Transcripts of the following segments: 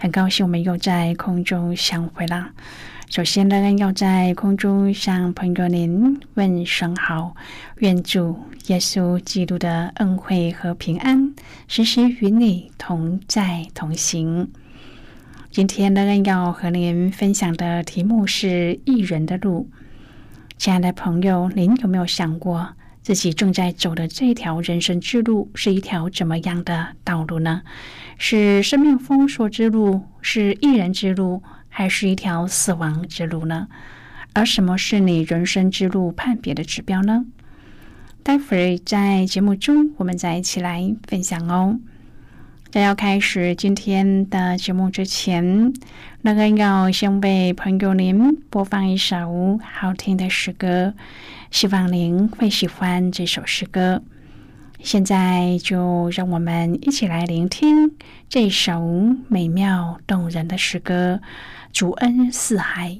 很高兴我们又在空中相会了。首先呢，要在空中向朋友您问声好，愿主耶稣基督的恩惠和平安时时与你同在同行。今天呢，要和您分享的题目是“艺人的路”。亲爱的朋友，您有没有想过？自己正在走的这条人生之路是一条怎么样的道路呢？是生命封锁之路，是艺人之路，还是一条死亡之路呢？而什么是你人生之路判别的指标呢？待会儿在节目中，我们再一起来分享哦。在要开始今天的节目之前，那个要先为朋友您播放一首好听的诗歌，希望您会喜欢这首诗歌。现在就让我们一起来聆听这首美妙动人的诗歌《主恩四海》。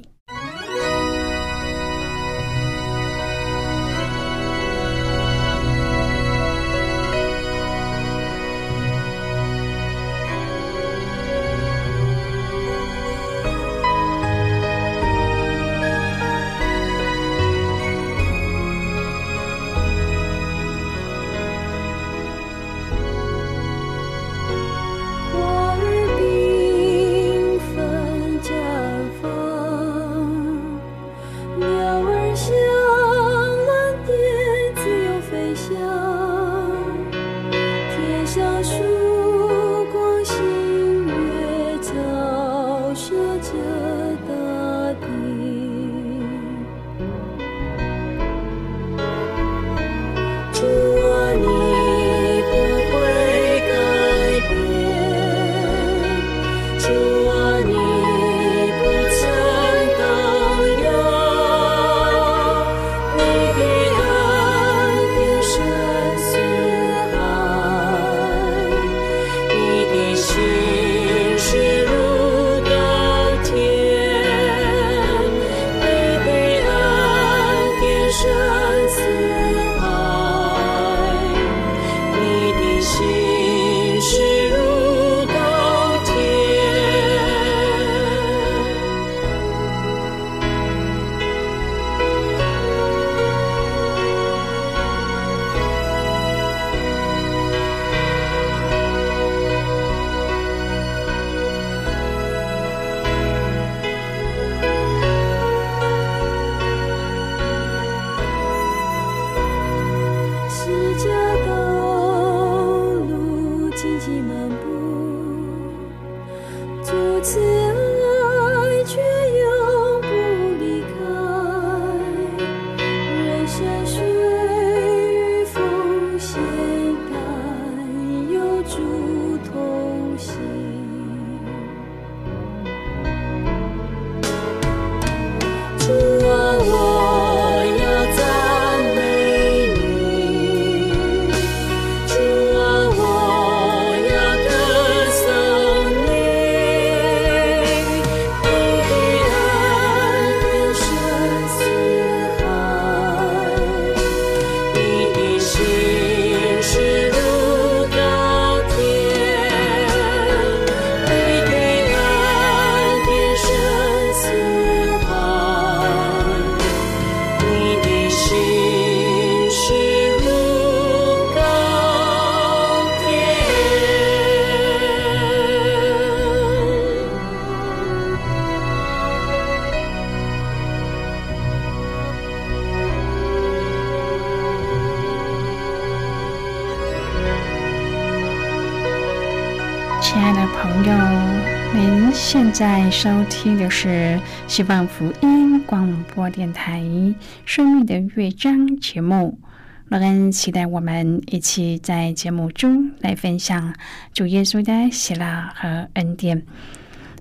收听的是希望福音广播电台《生命的乐章》节目。乐恩期待我们一起在节目中来分享主耶稣的喜乐和恩典。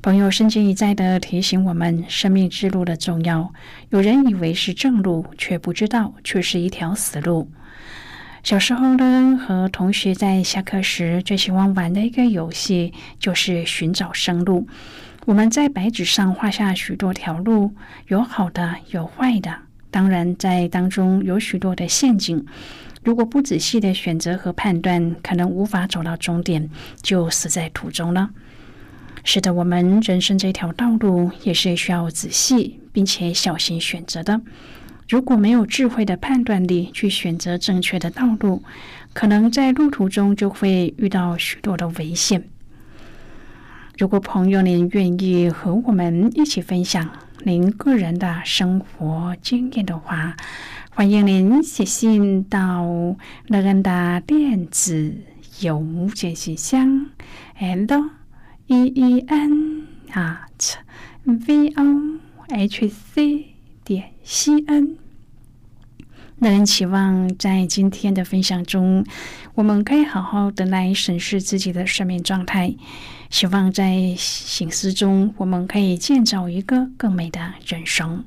朋友，圣经一再的提醒我们生命之路的重要。有人以为是正路，却不知道却是一条死路。小时候呢，和同学在下课时最喜欢玩的一个游戏就是寻找生路。我们在白纸上画下许多条路，有好的，有坏的。当然，在当中有许多的陷阱，如果不仔细的选择和判断，可能无法走到终点，就死在途中了。是的，我们人生这条道路也是需要仔细并且小心选择的。如果没有智慧的判断力去选择正确的道路，可能在路途中就会遇到许多的危险。如果朋友您愿意和我们一起分享。您个人的生活经验的话，欢迎您写信到乐恩的电子邮件信箱，l e e n at v o h c 点 c n。那人期望在今天的分享中，我们可以好好的来审视自己的生命状态。希望在醒思中，我们可以建造一个更美的人生。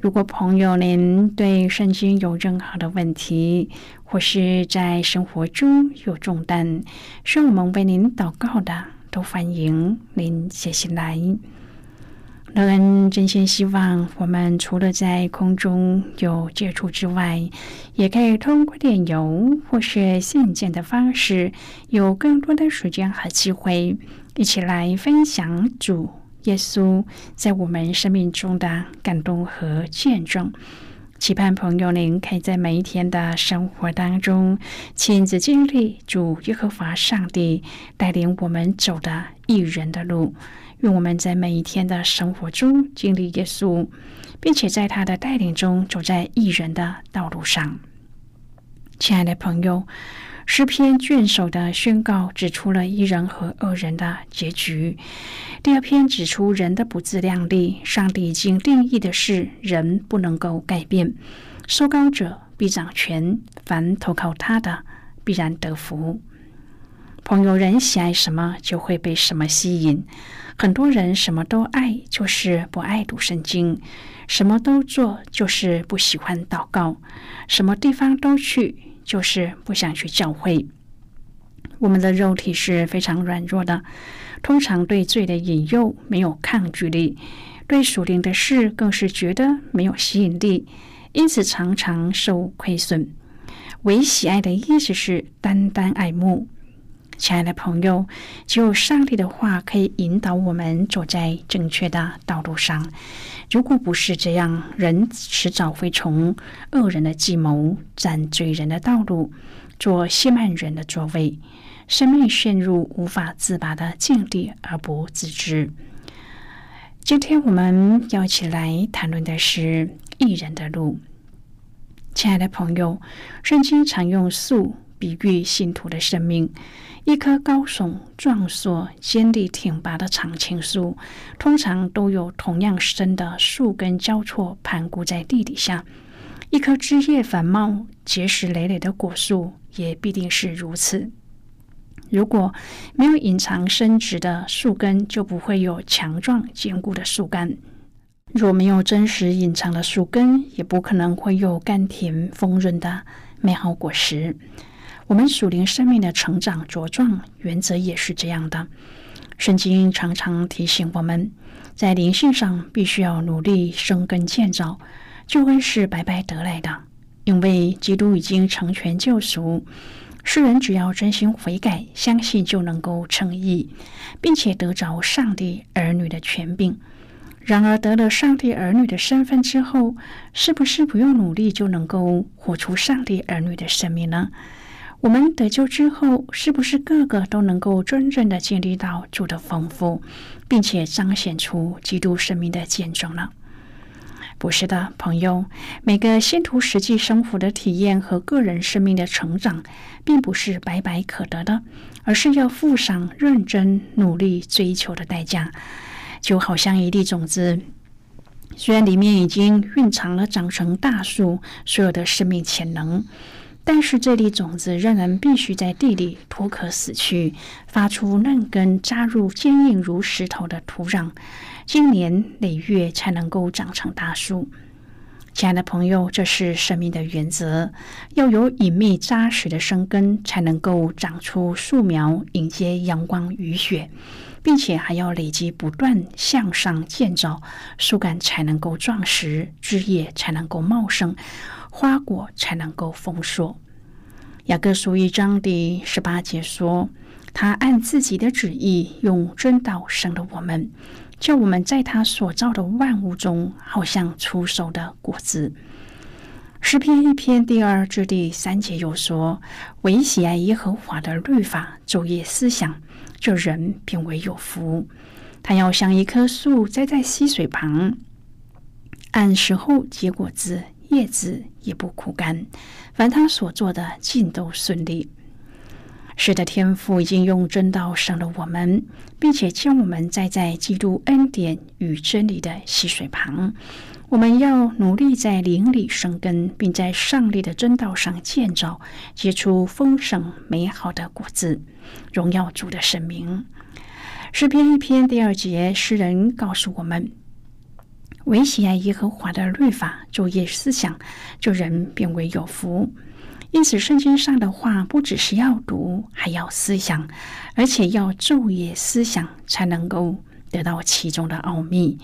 如果朋友您对圣经有任何的问题，或是在生活中有重担，需要我们为您祷告的，都欢迎您写信来。乐恩真心希望，我们除了在空中有接触之外，也可以通过电邮或是信件的方式，有更多的时间和机会，一起来分享主耶稣在我们生命中的感动和见证。期盼朋友您可以在每一天的生活当中，亲自经历主耶和华上帝带领我们走的一人的路。愿我们在每一天的生活中经历耶稣，并且在他的带领中走在艺人的道路上。亲爱的朋友，诗篇卷首的宣告指出了一人和二人的结局。第二篇指出人的不自量力，上帝已经定义的是人不能够改变。受高者必掌权，凡投靠他的必然得福。朋友，人喜爱什么，就会被什么吸引。很多人什么都爱，就是不爱读圣经；什么都做，就是不喜欢祷告；什么地方都去，就是不想去教会。我们的肉体是非常软弱的，通常对罪的引诱没有抗拒力，对属灵的事更是觉得没有吸引力，因此常常受亏损。唯喜爱的意思是单单爱慕。亲爱的朋友，只有上帝的话可以引导我们走在正确的道路上。如果不是这样，人迟早会从恶人的计谋、占罪人的道路、做亵慢人的座位，生命陷入无法自拔的境地而不自知。今天我们要一起来谈论的是艺人的路。亲爱的朋友，圣经常用树比喻信徒的生命。一棵高耸、壮硕、坚立挺拔的常青树，通常都有同样深的树根交错盘固在地底下。一棵枝叶繁茂、结实累累的果树，也必定是如此。如果没有隐藏深植的树根，就不会有强壮坚固的树干；若没有真实隐藏的树根，也不可能会有甘甜丰润的美好果实。我们属灵生命的成长茁壮，原则也是这样的。圣经常常提醒我们，在灵性上必须要努力生根建造。救恩是白白得来的，因为基督已经成全救赎。世人只要真心悔改、相信，就能够称义，并且得着上帝儿女的权柄。然而，得了上帝儿女的身份之后，是不是不用努力就能够活出上帝儿女的生命呢？我们得救之后，是不是个个都能够真正的经历到主的丰富，并且彰显出基督生命的见证呢？不是的，朋友，每个信徒实际生活的体验和个人生命的成长，并不是白白可得的，而是要付上认真努力追求的代价。就好像一粒种子，虽然里面已经蕴藏了长成大树所有的生命潜能，但是这粒种子仍然必须在地里脱壳死去，发出嫩根，扎入坚硬如石头的土壤。经年累月才能够长成大树，亲爱的朋友，这是生命的原则。要有隐秘扎实的生根，才能够长出树苗，迎接阳光雨雪，并且还要累积不断向上建造，树干才能够壮实，枝叶才能够茂盛，花果才能够丰硕。雅各书一章第十八节说：“他按自己的旨意，用真道生了我们。”叫我们在他所造的万物中，好像出熟的果子。诗篇一篇第二至第三节有说：“唯喜爱耶和华的律法，昼夜思想，这人便为有福。他要像一棵树栽在溪水旁，按时候结果子，叶子也不枯干。凡他所做的，尽都顺利。”是的，天父已经用真道生了我们，并且将我们栽在基督恩典与真理的溪水旁。我们要努力在灵里生根，并在上帝的真道上建造，结出丰盛美好的果子，荣耀主的圣名。诗篇一篇第二节，诗人告诉我们：唯喜爱耶和华的律法，昼夜思想，这人便为有福。因此，圣经上的话不只是要读，还要思想，而且要昼夜思想，才能够得到其中的奥秘。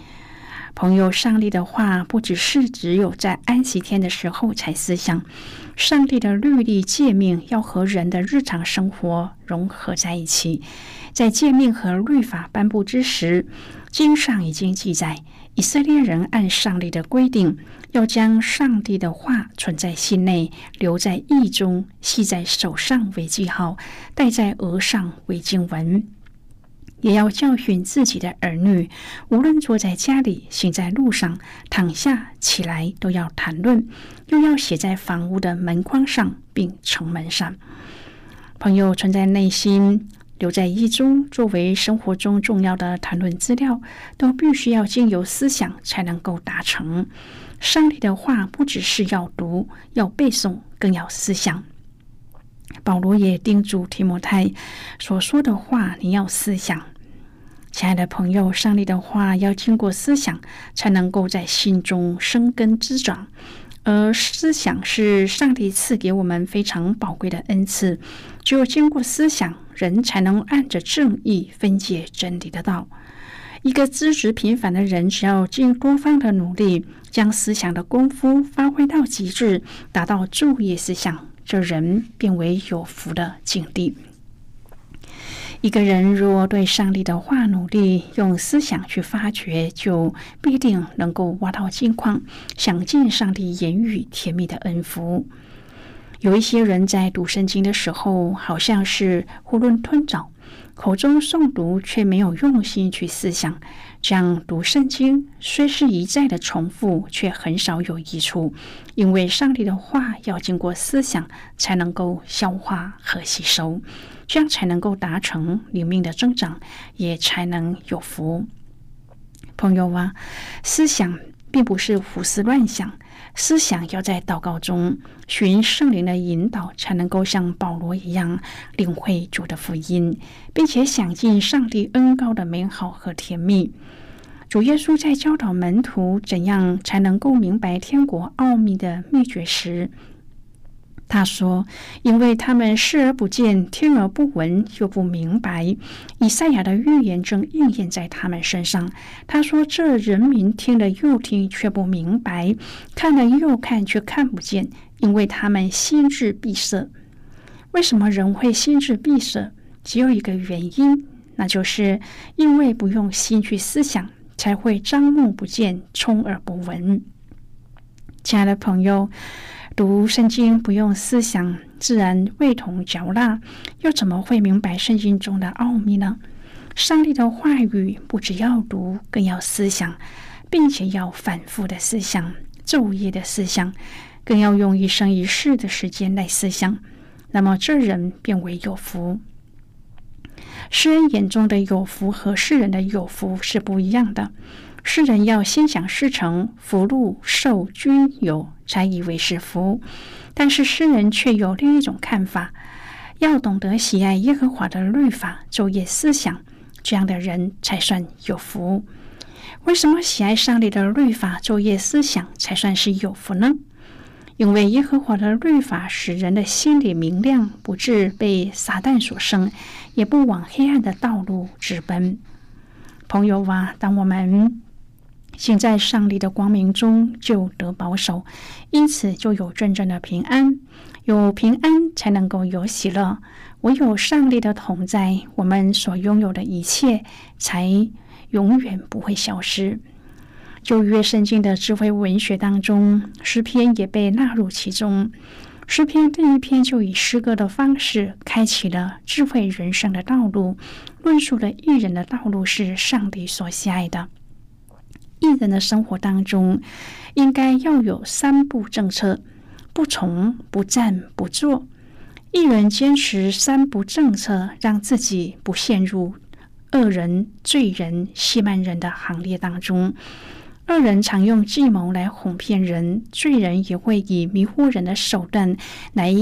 朋友，上帝的话不只是只有在安息天的时候才思想，上帝的律例诫命要和人的日常生活融合在一起。在诫命和律法颁布之时，经上已经记载，以色列人按上帝的规定。要将上帝的话存在心内，留在意中，系在手上为记号，戴在额上为经文。也要教训自己的儿女，无论坐在家里、行在路上、躺下起来，都要谈论。又要写在房屋的门框上，并城门上。朋友存在内心，留在一中，作为生活中重要的谈论资料，都必须要经由思想才能够达成。上帝的话不只是要读、要背诵，更要思想。保罗也叮嘱提摩太所说的话，你要思想。亲爱的朋友，上帝的话要经过思想，才能够在心中生根滋长。而思想是上帝赐给我们非常宝贵的恩赐，只有经过思想，人才能按着正义分解真理的道。一个资质平凡的人，只要尽多方的努力，将思想的功夫发挥到极致，达到昼夜思想，这人变为有福的境地。一个人若对上帝的话努力，用思想去发掘，就必定能够挖到金矿，享尽上帝言语甜蜜的恩福。有一些人在读圣经的时候，好像是囫囵吞枣。口中诵读，却没有用心去思想，这样读圣经虽是一再的重复，却很少有益处。因为上帝的话要经过思想，才能够消化和吸收，这样才能够达成灵命的增长，也才能有福。朋友啊，思想并不是胡思乱想。思想要在祷告中寻圣灵的引导，才能够像保罗一样领会主的福音，并且享尽上帝恩高的美好和甜蜜。主耶稣在教导门徒怎样才能够明白天国奥秘的秘诀时，他说：“因为他们视而不见，听而不闻，又不明白。以赛亚的预言正应验在他们身上。”他说：“这人民听了又听，却不明白；看了又看，却看不见，因为他们心智闭塞。为什么人会心智闭塞？只有一个原因，那就是因为不用心去思想，才会张目不见，充耳不闻。”亲爱的朋友。读圣经不用思想，自然味同嚼蜡，又怎么会明白圣经中的奥秘呢？上帝的话语不只要读，更要思想，并且要反复的思想，昼夜的思想，更要用一生一世的时间来思想，那么这人便为有福。诗人眼中的有福和世人的有福是不一样的。世人要心想事成、福禄寿均有，才以为是福；但是诗人却有另一种看法，要懂得喜爱耶和华的律法，昼夜思想，这样的人才算有福。为什么喜爱上帝的律法，昼夜思想才算是有福呢？因为耶和华的律法使人的心里明亮，不致被撒旦所生，也不往黑暗的道路直奔。朋友啊，当我们行在上帝的光明中，就得保守，因此就有真正的平安。有平安，才能够有喜乐。唯有上帝的同在，我们所拥有的一切才永远不会消失。旧约圣经的智慧文学当中，诗篇也被纳入其中。诗篇第一篇就以诗歌的方式开启了智慧人生的道路，论述了艺人的道路是上帝所喜爱的。艺人的生活当中，应该要有三不政策：不从、不战、不做。艺人坚持三不政策，让自己不陷入恶人、罪人、戏慢人的行列当中。恶人常用计谋来哄骗人，罪人也会以迷惑人的手段来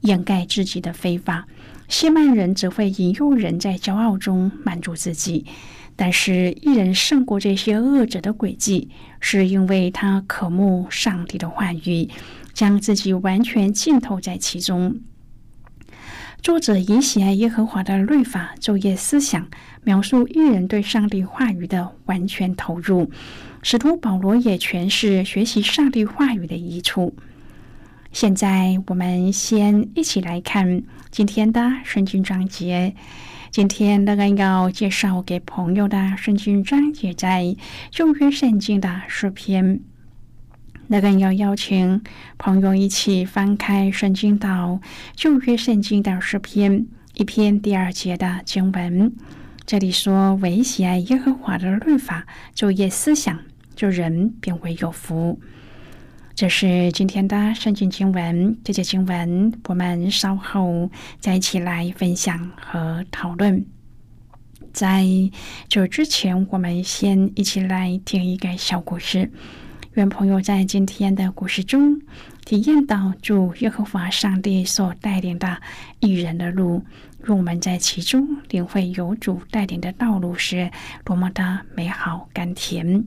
掩盖自己的非法。谢曼人则会引诱人在骄傲中满足自己。但是，一人胜过这些恶者的诡计，是因为他渴慕上帝的话语，将自己完全浸透在其中。作者以喜爱耶和华的律法昼夜思想，描述一人对上帝话语的完全投入。使徒保罗也诠释学习上帝话语的益处。现在我们先一起来看今天的圣经章节。今天那个要介绍给朋友的圣经章节在旧约圣经的诗篇。那个要邀请朋友一起翻开圣经到旧约圣经的诗篇一篇第二节的经文。这里说：“唯喜爱耶和华的律法，昼夜思想。”就人便为有福。这是今天的圣经经文，这节经文我们稍后再一起来分享和讨论。在这之前，我们先一起来听一个小故事。愿朋友在今天的故事中体验到主耶和华上帝所带领的一人的路，让我们在其中领会有主带领的道路是多么的美好甘甜。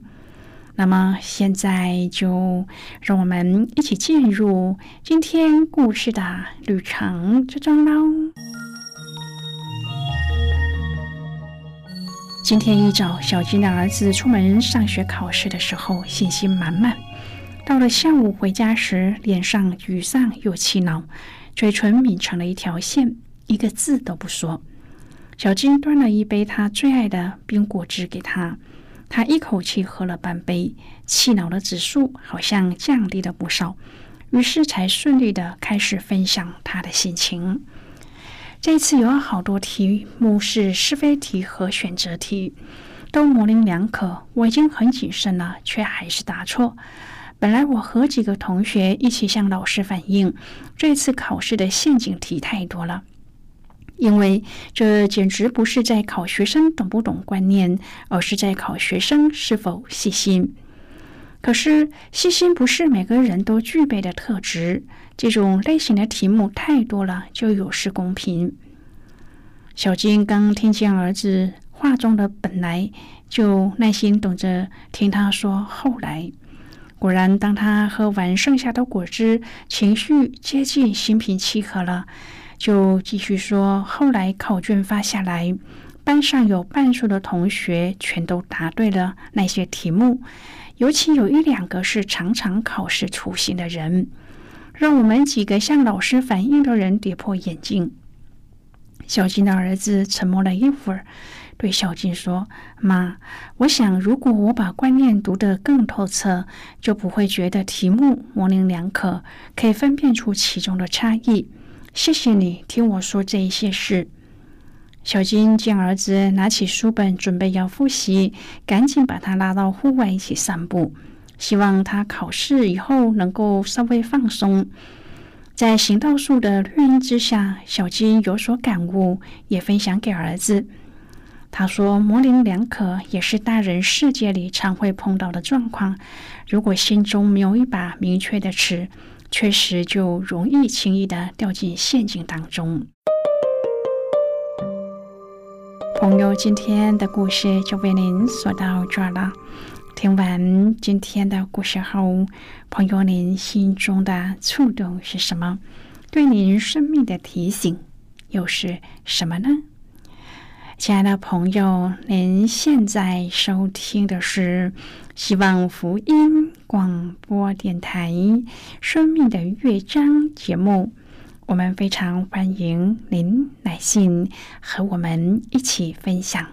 那么现在就让我们一起进入今天故事的旅程之中喽。今天一早，小金的儿子出门上学考试的时候，信心满满。到了下午回家时，脸上沮丧又气恼，嘴唇抿成了一条线，一个字都不说。小金端了一杯他最爱的冰果汁给他。他一口气喝了半杯，气恼的指数好像降低了不少，于是才顺利的开始分享他的心情。这次有好多题目是是非题和选择题，都模棱两可。我已经很谨慎了，却还是答错。本来我和几个同学一起向老师反映，这次考试的陷阱题太多了。因为这简直不是在考学生懂不懂观念，而是在考学生是否细心。可是细心不是每个人都具备的特质，这种类型的题目太多了，就有失公平。小金刚听见儿子话中的“本来”，就耐心等着听他说“后来”。果然，当他喝完剩下的果汁，情绪接近心平气和了。就继续说，后来考卷发下来，班上有半数的同学全都答对了那些题目，尤其有一两个是常常考试出现的人，让我们几个向老师反映的人跌破眼镜。小金的儿子沉默了一会儿，对小金说：“妈，我想如果我把观念读得更透彻，就不会觉得题目模棱两可，可以分辨出其中的差异。”谢谢你听我说这一些事。小金见儿子拿起书本准备要复习，赶紧把他拉到户外一起散步，希望他考试以后能够稍微放松。在行道树的绿荫之下，小金有所感悟，也分享给儿子。他说：“模棱两可也是大人世界里常会碰到的状况。如果心中没有一把明确的尺，确实就容易轻易的掉进陷阱当中。”朋友，今天的故事就为您说到这儿了。听完今天的故事后，朋友，您心中的触动是什么？对您生命的提醒又是什么呢？亲爱的朋友，您现在收听的是希望福音广播电台《生命的乐章》节目。我们非常欢迎您来信和我们一起分享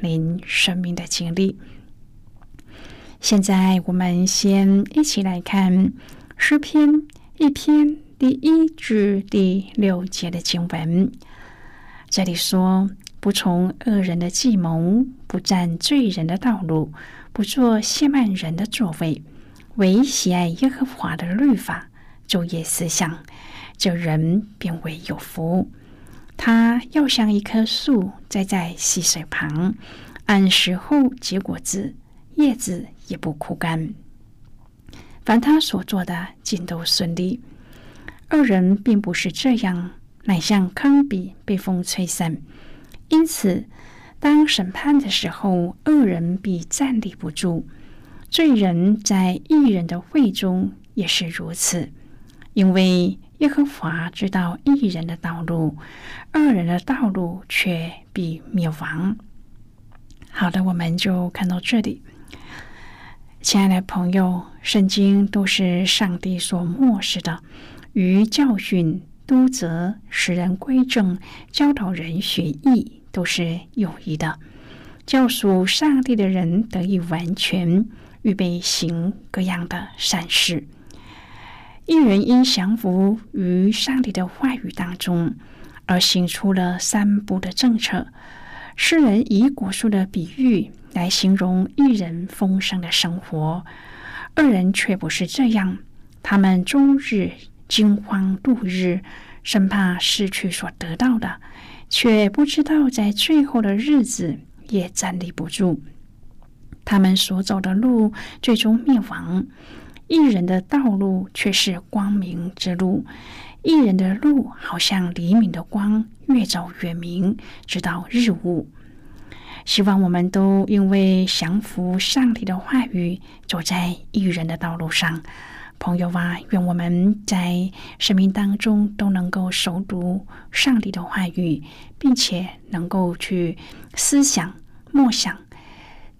您生命的经历。现在，我们先一起来看诗篇一篇第一至第六节的经文。这里说：“不从恶人的计谋，不占罪人的道路，不做亵慢人的作为，唯喜爱耶和华的律法，昼夜思想。”这人便为有福。他要像一棵树栽在溪水旁，按时候结果子，叶子也不枯干。凡他所做的，尽都顺利。二人并不是这样，乃像糠秕被风吹散。因此，当审判的时候，恶人必站立不住；罪人在义人的会中也是如此，因为。耶和华知道一人的道路，恶人的道路却必灭亡。好的，我们就看到这里。亲爱的朋友，圣经都是上帝所漠视的，于教训、督责、使人归正、教导人学艺，都是有益的。教属上帝的人得以完全，预备行各样的善事。一人因降服于上帝的话语当中，而行出了三步的政策。诗人以果树的比喻来形容一人丰盛的生活，二人却不是这样。他们终日惊慌度日，生怕失去所得到的，却不知道在最后的日子也站立不住。他们所走的路，最终灭亡。一人的道路却是光明之路，一人的路好像黎明的光，越走越明，直到日暮。希望我们都因为降服上帝的话语，走在一人的道路上。朋友啊，愿我们在生命当中都能够熟读上帝的话语，并且能够去思想、默想，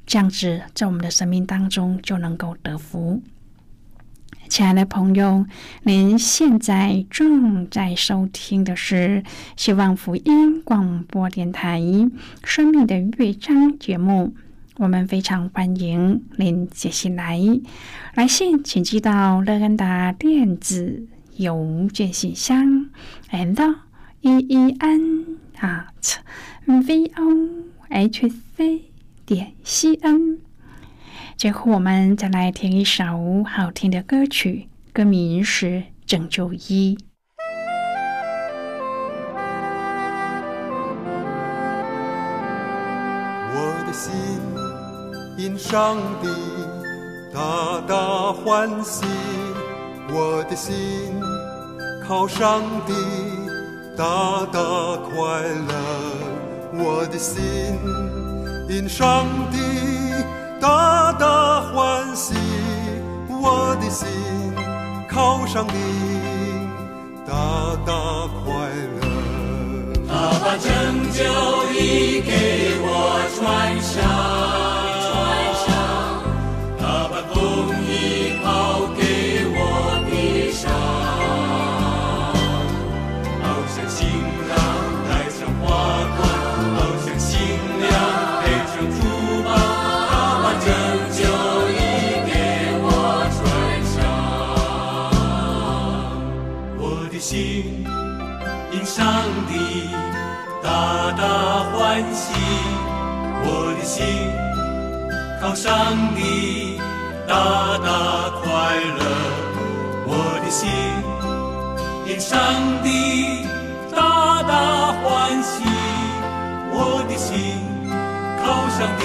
这样子在我们的生命当中就能够得福。亲爱的朋友，您现在正在收听的是希望福音广播电台《生命的乐章》节目。我们非常欢迎您接下来来信，请寄到乐安达电子邮件信箱，and e e n at v o h c 点 c n。最后，我们再来听一首好听的歌曲，歌名是《拯救一》。上帝大大欢喜，我的心靠上帝大大快乐，我的心因上帝。大大欢喜，我的心靠上帝，大大快乐。他把拯救已给我穿上。大。欢喜，我的心靠上帝大大快乐，我的心因上帝大大欢喜，我的心靠上帝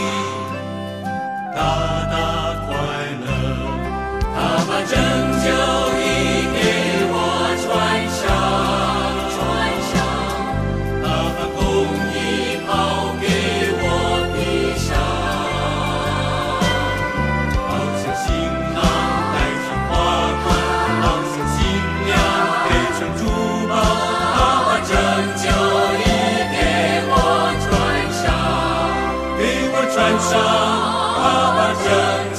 大大亲爱的